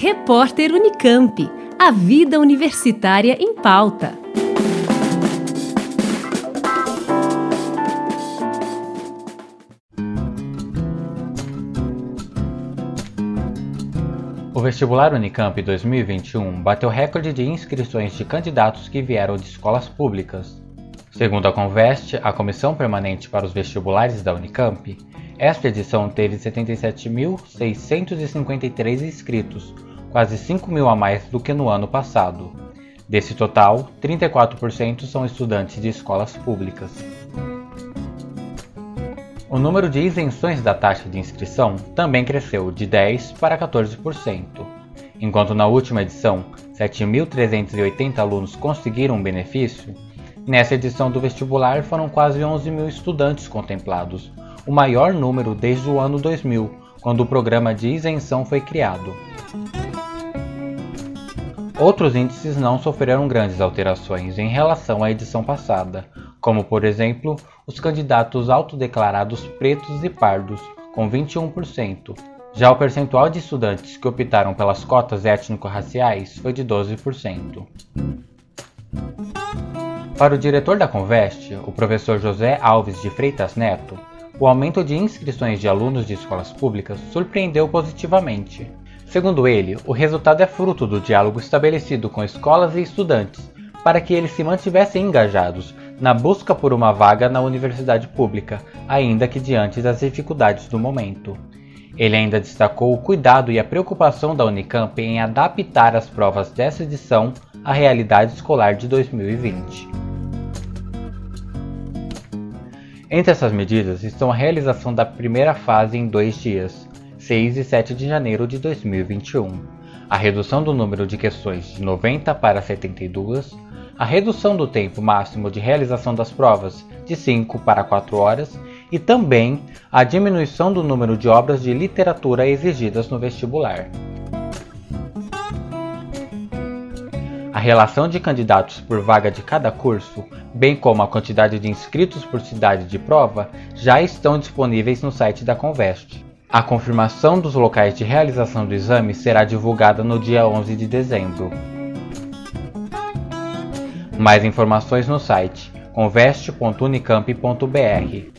Repórter Unicamp. A vida universitária em pauta. O vestibular Unicamp 2021 bateu recorde de inscrições de candidatos que vieram de escolas públicas. Segundo a Conveste, a Comissão Permanente para os Vestibulares da Unicamp, esta edição teve 77.653 inscritos, quase 5 mil a mais do que no ano passado. Desse total, 34% são estudantes de escolas públicas. O número de isenções da taxa de inscrição também cresceu de 10% para 14%. Enquanto na última edição 7.380 alunos conseguiram um benefício, nessa edição do vestibular foram quase 11 mil estudantes contemplados, o maior número desde o ano 2000, quando o programa de isenção foi criado. Outros índices não sofreram grandes alterações em relação à edição passada, como por exemplo os candidatos autodeclarados pretos e pardos, com 21%. Já o percentual de estudantes que optaram pelas cotas étnico-raciais foi de 12%. Para o diretor da Conveste, o professor José Alves de Freitas Neto, o aumento de inscrições de alunos de escolas públicas surpreendeu positivamente. Segundo ele, o resultado é fruto do diálogo estabelecido com escolas e estudantes para que eles se mantivessem engajados na busca por uma vaga na universidade pública, ainda que diante das dificuldades do momento. Ele ainda destacou o cuidado e a preocupação da Unicamp em adaptar as provas dessa edição à realidade escolar de 2020. Entre essas medidas estão a realização da primeira fase em dois dias, 6 e 7 de janeiro de 2021, a redução do número de questões de 90 para 72, a redução do tempo máximo de realização das provas de 5 para 4 horas e também a diminuição do número de obras de literatura exigidas no vestibular. A relação de candidatos por vaga de cada curso, bem como a quantidade de inscritos por cidade de prova, já estão disponíveis no site da Conveste. A confirmação dos locais de realização do exame será divulgada no dia 11 de dezembro. Mais informações no site conveste.unicamp.br.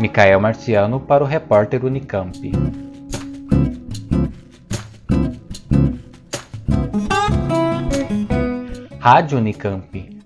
Micael Marciano para o repórter Unicamp. Rádio Unicamp.